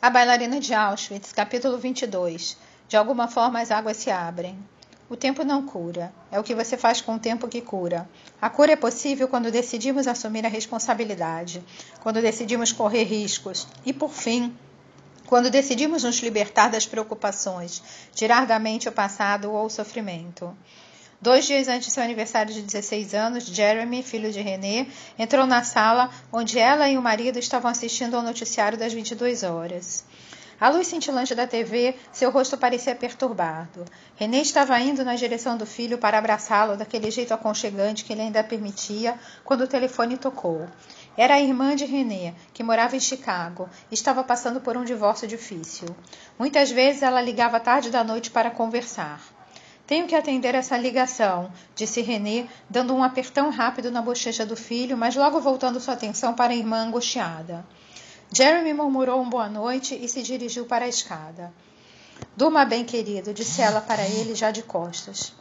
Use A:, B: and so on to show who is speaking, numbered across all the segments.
A: A bailarina de Auschwitz, capítulo 22. De alguma forma as águas se abrem. O tempo não cura. É o que você faz com o tempo que cura. A cura é possível quando decidimos assumir a responsabilidade, quando decidimos correr riscos e, por fim, quando decidimos nos libertar das preocupações, tirar da mente o passado ou o sofrimento. Dois dias antes de seu aniversário de 16 anos, Jeremy, filho de René, entrou na sala onde ela e o marido estavam assistindo ao noticiário das 22 horas. À luz cintilante da TV, seu rosto parecia perturbado. René estava indo na direção do filho para abraçá-lo daquele jeito aconchegante que ele ainda permitia quando o telefone tocou. Era a irmã de René, que morava em Chicago e estava passando por um divórcio difícil. Muitas vezes ela ligava tarde da noite para conversar. Tenho que atender essa ligação, disse René, dando um apertão rápido na bochecha do filho, mas logo voltando sua atenção para a irmã angustiada. Jeremy murmurou um boa noite e se dirigiu para a escada. Durma bem, querido, disse ela para ele já de costas.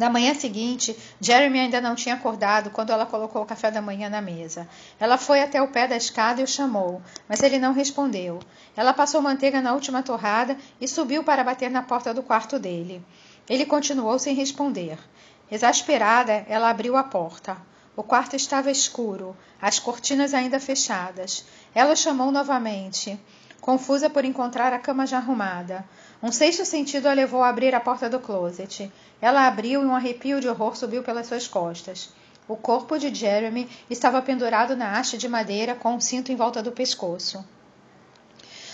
A: Na manhã seguinte, Jeremy ainda não tinha acordado quando ela colocou o café da manhã na mesa. Ela foi até o pé da escada e o chamou, mas ele não respondeu. Ela passou manteiga na última torrada e subiu para bater na porta do quarto dele. Ele continuou sem responder. Exasperada, ela abriu a porta. O quarto estava escuro, as cortinas ainda fechadas. Ela chamou novamente, confusa por encontrar a cama já arrumada. Um sexto sentido a levou a abrir a porta do closet. Ela abriu e um arrepio de horror subiu pelas suas costas. O corpo de Jeremy estava pendurado na haste de madeira com um cinto em volta do pescoço.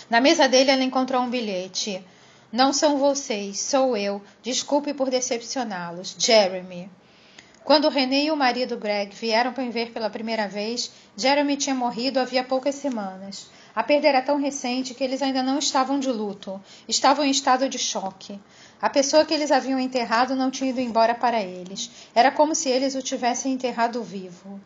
A: Na mesa dele ela encontrou um bilhete. Não são vocês, sou eu. Desculpe por decepcioná-los. Jeremy. Quando René e o marido Greg vieram para me ver pela primeira vez, Jeremy tinha morrido havia poucas semanas. A perda era tão recente que eles ainda não estavam de luto, estavam em estado de choque. A pessoa que eles haviam enterrado não tinha ido embora para eles. Era como se eles o tivessem enterrado vivo.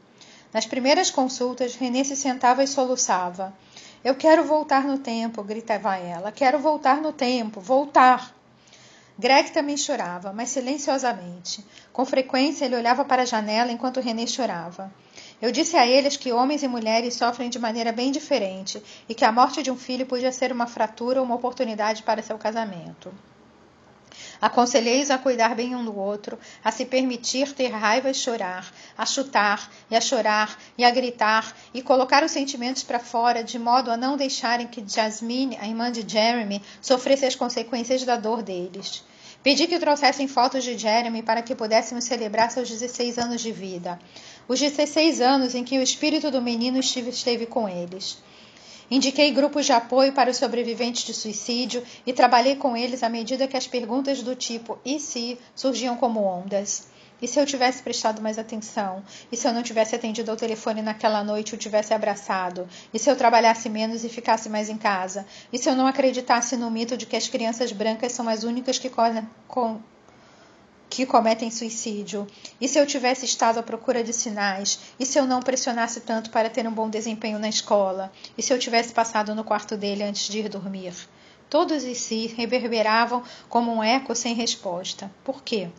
A: Nas primeiras consultas, René se sentava e soluçava. Eu quero voltar no tempo, gritava ela. Quero voltar no tempo, voltar. Greg também chorava, mas silenciosamente. Com frequência ele olhava para a janela enquanto René chorava. Eu disse a eles que homens e mulheres sofrem de maneira bem diferente e que a morte de um filho podia ser uma fratura ou uma oportunidade para seu casamento. Aconselhei-os a cuidar bem um do outro, a se permitir ter raiva e chorar, a chutar e a chorar e a gritar e colocar os sentimentos para fora de modo a não deixarem que Jasmine, a irmã de Jeremy, sofresse as consequências da dor deles. Pedi que trouxessem fotos de Jeremy para que pudéssemos celebrar seus 16 anos de vida. Os 16 anos em que o espírito do menino esteve com eles. Indiquei grupos de apoio para os sobreviventes de suicídio e trabalhei com eles à medida que as perguntas do tipo e se surgiam como ondas. E se eu tivesse prestado mais atenção? E se eu não tivesse atendido ao telefone naquela noite e o tivesse abraçado? E se eu trabalhasse menos e ficasse mais em casa? E se eu não acreditasse no mito de que as crianças brancas são as únicas que que cometem suicídio? E se eu tivesse estado à procura de sinais? E se eu não pressionasse tanto para ter um bom desempenho na escola? E se eu tivesse passado no quarto dele antes de ir dormir? Todos em si reverberavam como um eco sem resposta. Por quê?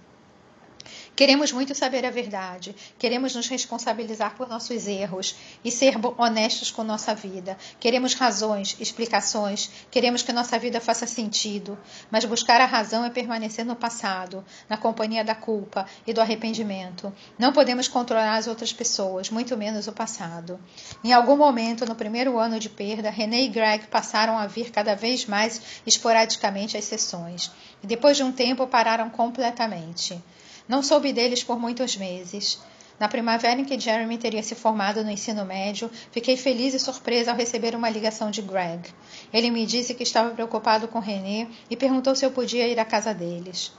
A: Queremos muito saber a verdade, queremos nos responsabilizar por nossos erros e ser honestos com nossa vida. Queremos razões, explicações, queremos que nossa vida faça sentido, mas buscar a razão é permanecer no passado, na companhia da culpa e do arrependimento. Não podemos controlar as outras pessoas, muito menos o passado. Em algum momento, no primeiro ano de perda, René e Greg passaram a vir cada vez mais esporadicamente às sessões. E depois de um tempo pararam completamente. Não soube deles por muitos meses. Na primavera em que Jeremy teria se formado no ensino médio, fiquei feliz e surpresa ao receber uma ligação de Greg. Ele me disse que estava preocupado com René e perguntou se eu podia ir à casa deles.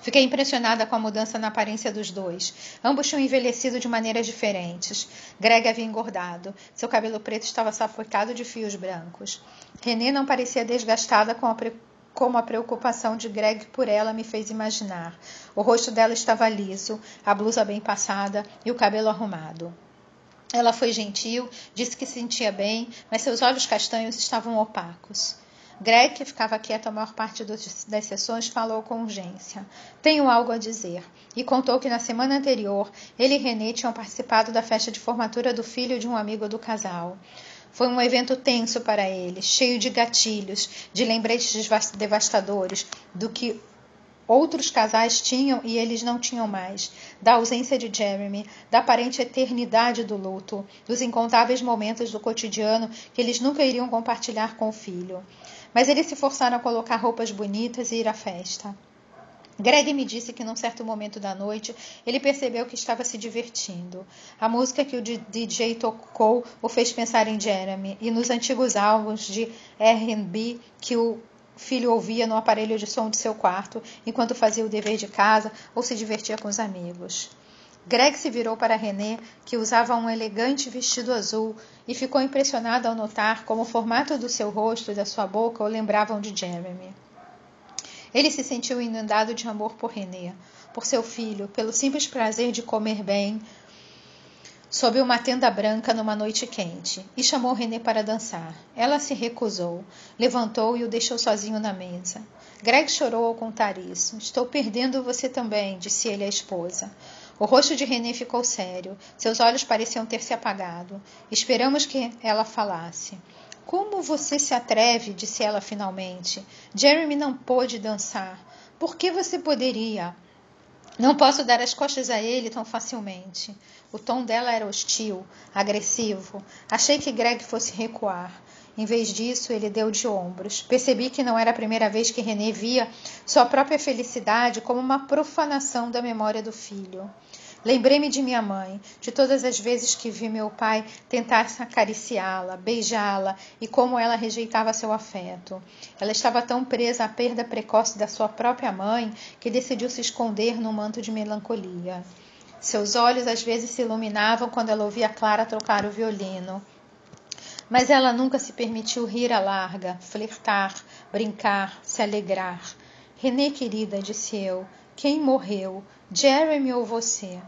A: Fiquei impressionada com a mudança na aparência dos dois. Ambos tinham envelhecido de maneiras diferentes. Greg havia engordado. Seu cabelo preto estava safocado de fios brancos. René não parecia desgastada com a como a preocupação de Greg por ela me fez imaginar. O rosto dela estava liso, a blusa bem passada e o cabelo arrumado. Ela foi gentil, disse que se sentia bem, mas seus olhos castanhos estavam opacos. Greg, que ficava quieto a maior parte das sessões, falou com urgência. Tenho algo a dizer. E contou que na semana anterior ele e René tinham participado da festa de formatura do filho de um amigo do casal. Foi um evento tenso para ele, cheio de gatilhos, de lembretes devastadores do que outros casais tinham e eles não tinham mais, da ausência de Jeremy, da aparente eternidade do luto, dos incontáveis momentos do cotidiano que eles nunca iriam compartilhar com o filho. Mas eles se forçaram a colocar roupas bonitas e ir à festa. Greg me disse que num certo momento da noite ele percebeu que estava se divertindo. A música que o DJ tocou o fez pensar em Jeremy e nos antigos álbuns de R&B que o filho ouvia no aparelho de som de seu quarto enquanto fazia o dever de casa ou se divertia com os amigos. Greg se virou para René, que usava um elegante vestido azul, e ficou impressionado ao notar como o formato do seu rosto e da sua boca o lembravam de Jeremy. Ele se sentiu inundado de amor por René, por seu filho, pelo simples prazer de comer bem, sob uma tenda branca numa noite quente e chamou René para dançar. Ela se recusou, levantou e o deixou sozinho na mesa. Greg chorou ao contar isso. Estou perdendo você também, disse ele à esposa. O rosto de René ficou sério. Seus olhos pareciam ter se apagado. Esperamos que ela falasse. Como você se atreve? disse ela finalmente. Jeremy não pôde dançar. Por que você poderia? Não posso dar as costas a ele tão facilmente. O tom dela era hostil, agressivo. Achei que Greg fosse recuar. Em vez disso, ele deu de ombros. Percebi que não era a primeira vez que René via sua própria felicidade como uma profanação da memória do filho. Lembrei-me de minha mãe, de todas as vezes que vi meu pai tentar acariciá-la, beijá-la e como ela rejeitava seu afeto. Ela estava tão presa à perda precoce da sua própria mãe que decidiu se esconder num manto de melancolia. Seus olhos às vezes se iluminavam quando ela ouvia Clara tocar o violino. Mas ela nunca se permitiu rir à larga, flertar, brincar, se alegrar. Renê, querida, disse eu, quem morreu, Jeremy ou você?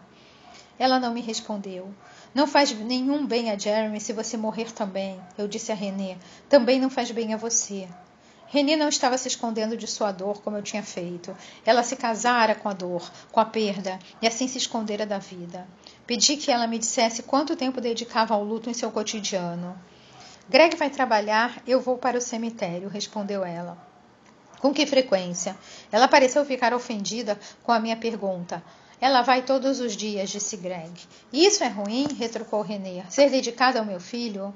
A: Ela não me respondeu. Não faz nenhum bem a Jeremy se você morrer também, eu disse a René. Também não faz bem a você. René não estava se escondendo de sua dor como eu tinha feito. Ela se casara com a dor, com a perda, e assim se escondera da vida. Pedi que ela me dissesse quanto tempo dedicava ao luto em seu cotidiano. Greg vai trabalhar, eu vou para o cemitério, respondeu ela. Com que frequência? Ela pareceu ficar ofendida com a minha pergunta. Ela vai todos os dias, disse Greg. Isso é ruim? retrucou René. Ser dedicada ao meu filho?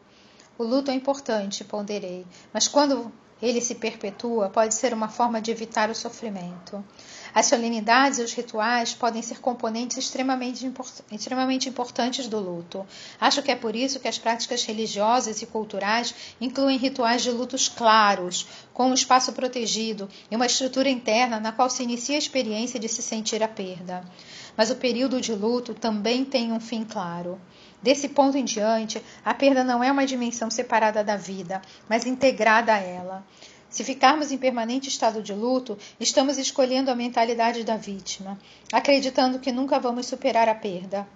A: O luto é importante, ponderei, mas quando ele se perpetua, pode ser uma forma de evitar o sofrimento. As solenidades e os rituais podem ser componentes extremamente, import extremamente importantes do luto. Acho que é por isso que as práticas religiosas e culturais incluem rituais de lutos claros, com um espaço protegido e uma estrutura interna na qual se inicia a experiência de se sentir a perda. Mas o período de luto também tem um fim claro. Desse ponto em diante, a perda não é uma dimensão separada da vida, mas integrada a ela. Se ficarmos em permanente estado de luto, estamos escolhendo a mentalidade da vítima, acreditando que nunca vamos superar a perda.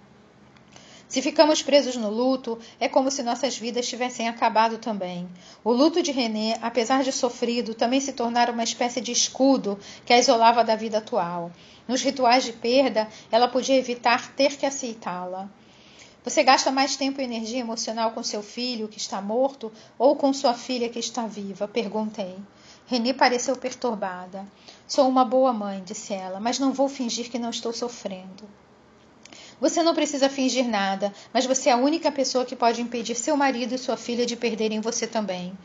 A: Se ficamos presos no luto, é como se nossas vidas tivessem acabado também. O luto de René, apesar de sofrido, também se tornara uma espécie de escudo que a isolava da vida atual. Nos rituais de perda, ela podia evitar ter que aceitá-la. Você gasta mais tempo e energia emocional com seu filho que está morto ou com sua filha que está viva? Perguntei. Renée pareceu perturbada. Sou uma boa mãe, disse ela, mas não vou fingir que não estou sofrendo. Você não precisa fingir nada, mas você é a única pessoa que pode impedir seu marido e sua filha de perderem você também.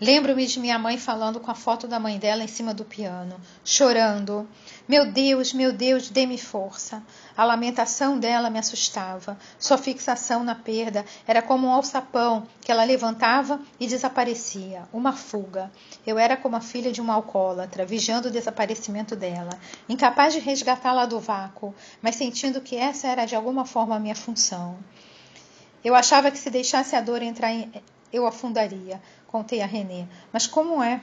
A: Lembro-me de minha mãe falando com a foto da mãe dela em cima do piano, chorando. Meu Deus, meu Deus, dê-me força. A lamentação dela me assustava. Sua fixação na perda era como um alçapão que ela levantava e desaparecia, uma fuga. Eu era como a filha de uma alcoólatra, vigiando o desaparecimento dela, incapaz de resgatá-la do vácuo, mas sentindo que essa era de alguma forma a minha função. Eu achava que se deixasse a dor entrar em, eu afundaria, contei a René. Mas como é?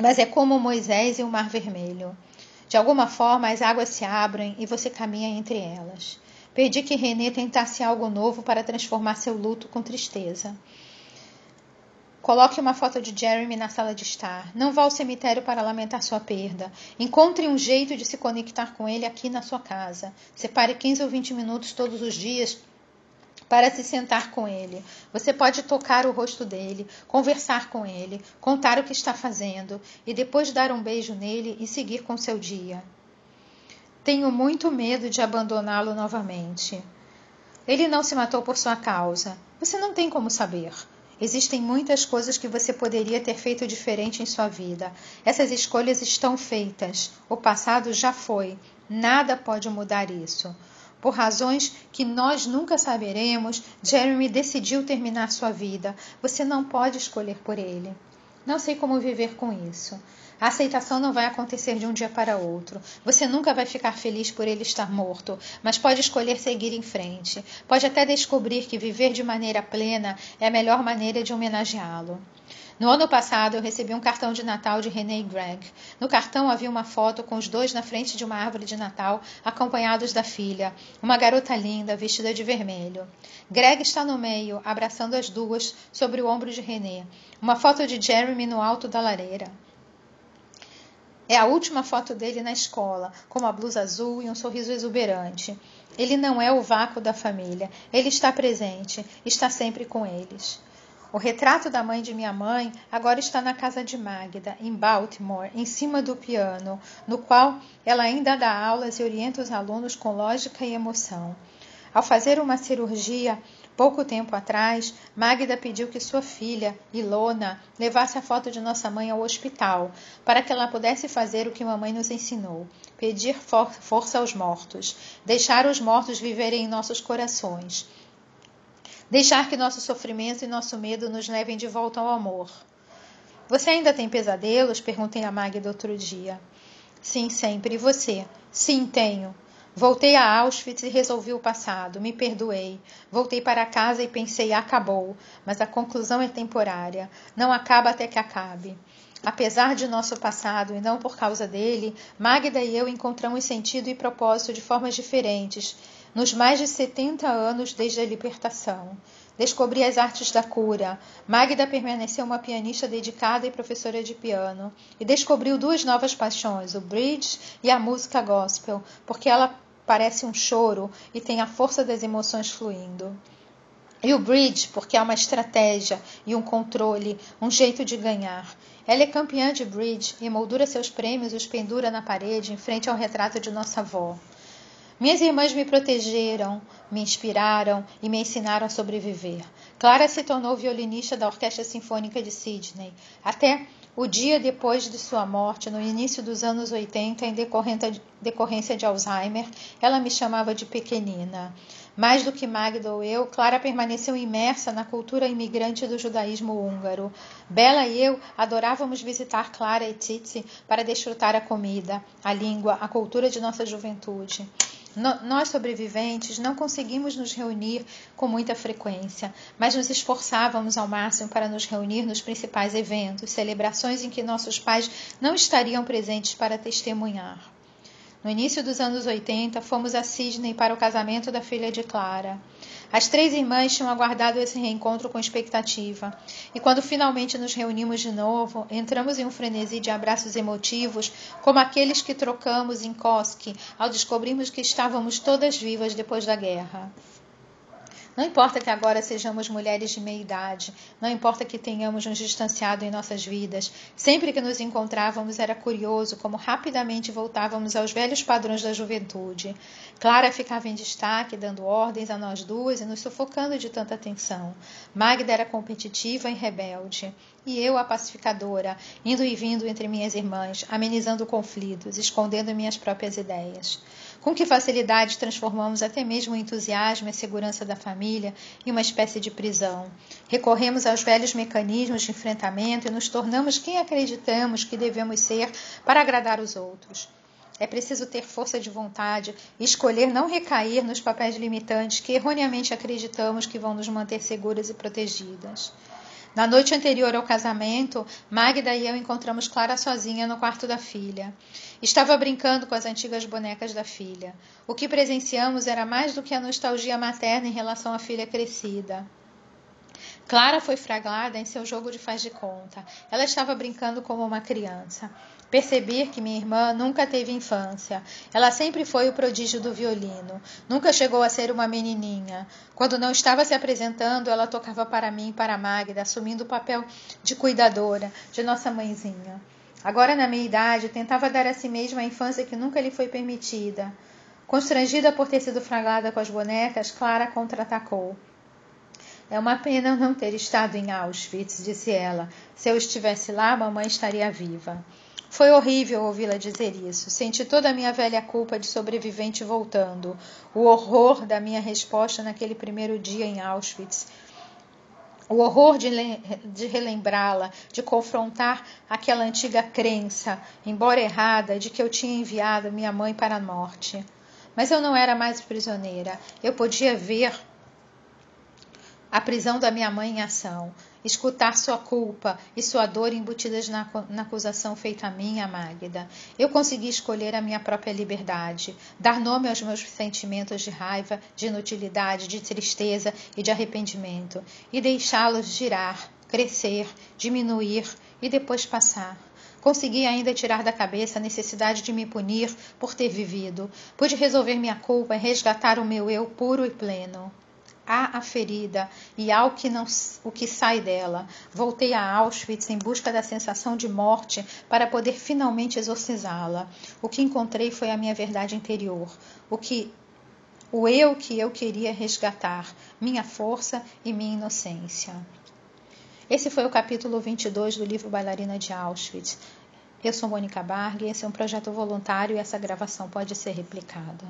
A: Mas é como Moisés e o Mar Vermelho. De alguma forma, as águas se abrem e você caminha entre elas. Pedi que René tentasse algo novo para transformar seu luto com tristeza. Coloque uma foto de Jeremy na sala de estar. Não vá ao cemitério para lamentar sua perda. Encontre um jeito de se conectar com ele aqui na sua casa. Separe 15 ou 20 minutos todos os dias para se sentar com ele. Você pode tocar o rosto dele, conversar com ele, contar o que está fazendo e depois dar um beijo nele e seguir com seu dia. Tenho muito medo de abandoná-lo novamente. Ele não se matou por sua causa. Você não tem como saber. Existem muitas coisas que você poderia ter feito diferente em sua vida. Essas escolhas estão feitas. O passado já foi. Nada pode mudar isso. Por razões que nós nunca saberemos, Jeremy decidiu terminar sua vida. Você não pode escolher por ele. Não sei como viver com isso. A aceitação não vai acontecer de um dia para outro. Você nunca vai ficar feliz por ele estar morto, mas pode escolher seguir em frente. Pode até descobrir que viver de maneira plena é a melhor maneira de homenageá-lo. No ano passado, eu recebi um cartão de Natal de René Gregg. No cartão havia uma foto com os dois na frente de uma árvore de Natal, acompanhados da filha, uma garota linda, vestida de vermelho. Greg está no meio, abraçando as duas, sobre o ombro de René. Uma foto de Jeremy no alto da lareira. É a última foto dele na escola, com uma blusa azul e um sorriso exuberante. Ele não é o vácuo da família, ele está presente, está sempre com eles. O retrato da mãe de minha mãe agora está na casa de Magda, em Baltimore, em cima do piano, no qual ela ainda dá aulas e orienta os alunos com lógica e emoção. Ao fazer uma cirurgia, Pouco tempo atrás, Magda pediu que sua filha, Ilona, levasse a foto de nossa mãe ao hospital, para que ela pudesse fazer o que mamãe nos ensinou: pedir for força aos mortos, deixar os mortos viverem em nossos corações, deixar que nosso sofrimento e nosso medo nos levem de volta ao amor. Você ainda tem pesadelos? Perguntei a Magda outro dia. Sim, sempre. E você? Sim, tenho. Voltei a Auschwitz e resolvi o passado. Me perdoei. Voltei para casa e pensei: acabou. Mas a conclusão é temporária. Não acaba até que acabe. Apesar de nosso passado e não por causa dele, Magda e eu encontramos sentido e propósito de formas diferentes nos mais de 70 anos desde a libertação. Descobri as artes da cura. Magda permaneceu uma pianista dedicada e professora de piano. E descobriu duas novas paixões, o bridge e a música gospel, porque ela parece um choro e tem a força das emoções fluindo. E o bridge, porque é uma estratégia e um controle, um jeito de ganhar. Ela é campeã de bridge e moldura seus prêmios e os pendura na parede em frente ao retrato de nossa avó. Minhas irmãs me protegeram, me inspiraram e me ensinaram a sobreviver. Clara se tornou violinista da Orquestra Sinfônica de Sydney. Até o dia depois de sua morte, no início dos anos 80, em decorrência de Alzheimer, ela me chamava de pequenina. Mais do que Magda ou eu, Clara permaneceu imersa na cultura imigrante do judaísmo húngaro. Bela e eu adorávamos visitar Clara e Titsi para desfrutar a comida, a língua, a cultura de nossa juventude. No, nós sobreviventes não conseguimos nos reunir com muita frequência, mas nos esforçávamos ao máximo para nos reunir nos principais eventos, celebrações em que nossos pais não estariam presentes para testemunhar. No início dos anos 80, fomos a Sydney para o casamento da filha de Clara. As três irmãs tinham aguardado esse reencontro com expectativa, e quando finalmente nos reunimos de novo, entramos em um frenesi de abraços emotivos, como aqueles que trocamos em Koski ao descobrirmos que estávamos todas vivas depois da guerra. Não importa que agora sejamos mulheres de meia idade, não importa que tenhamos nos distanciado em nossas vidas, sempre que nos encontrávamos era curioso como rapidamente voltávamos aos velhos padrões da juventude. Clara ficava em destaque, dando ordens a nós duas e nos sufocando de tanta tensão. Magda era competitiva e rebelde, e eu a pacificadora, indo e vindo entre minhas irmãs, amenizando conflitos, escondendo minhas próprias ideias. Com que facilidade transformamos até mesmo o entusiasmo e a segurança da família em uma espécie de prisão. Recorremos aos velhos mecanismos de enfrentamento e nos tornamos quem acreditamos que devemos ser para agradar os outros. É preciso ter força de vontade e escolher não recair nos papéis limitantes que erroneamente acreditamos que vão nos manter seguras e protegidas. Na noite anterior ao casamento, Magda e eu encontramos Clara sozinha no quarto da filha. Estava brincando com as antigas bonecas da filha. O que presenciamos era mais do que a nostalgia materna em relação à filha crescida. Clara foi fraglada em seu jogo de faz de conta. Ela estava brincando como uma criança. Percebi que minha irmã nunca teve infância. Ela sempre foi o prodígio do violino. Nunca chegou a ser uma menininha. Quando não estava se apresentando, ela tocava para mim e para Magda, assumindo o papel de cuidadora, de nossa mãezinha. Agora, na minha idade, tentava dar a si mesma a infância que nunca lhe foi permitida. Constrangida por ter sido fraglada com as bonecas, Clara contra-atacou. É uma pena não ter estado em Auschwitz, disse ela. Se eu estivesse lá, mamãe estaria viva. Foi horrível ouvi-la dizer isso. Senti toda a minha velha culpa de sobrevivente voltando, o horror da minha resposta naquele primeiro dia em Auschwitz, o horror de, de relembrá-la, de confrontar aquela antiga crença, embora errada, de que eu tinha enviado minha mãe para a morte. Mas eu não era mais prisioneira. Eu podia ver a prisão da minha mãe em ação escutar sua culpa e sua dor embutidas na, na acusação feita a mim, a Magda. Eu consegui escolher a minha própria liberdade, dar nome aos meus sentimentos de raiva, de inutilidade, de tristeza e de arrependimento, e deixá-los girar, crescer, diminuir e depois passar. Consegui ainda tirar da cabeça a necessidade de me punir por ter vivido. Pude resolver minha culpa e resgatar o meu eu puro e pleno há a ferida e ao que não o que sai dela. Voltei a Auschwitz em busca da sensação de morte para poder finalmente exorcizá-la. O que encontrei foi a minha verdade interior, o que o eu que eu queria resgatar, minha força e minha inocência. Esse foi o capítulo 22 do livro Bailarina de Auschwitz. Eu sou Mônica Barg, esse é um projeto voluntário e essa gravação pode ser replicada.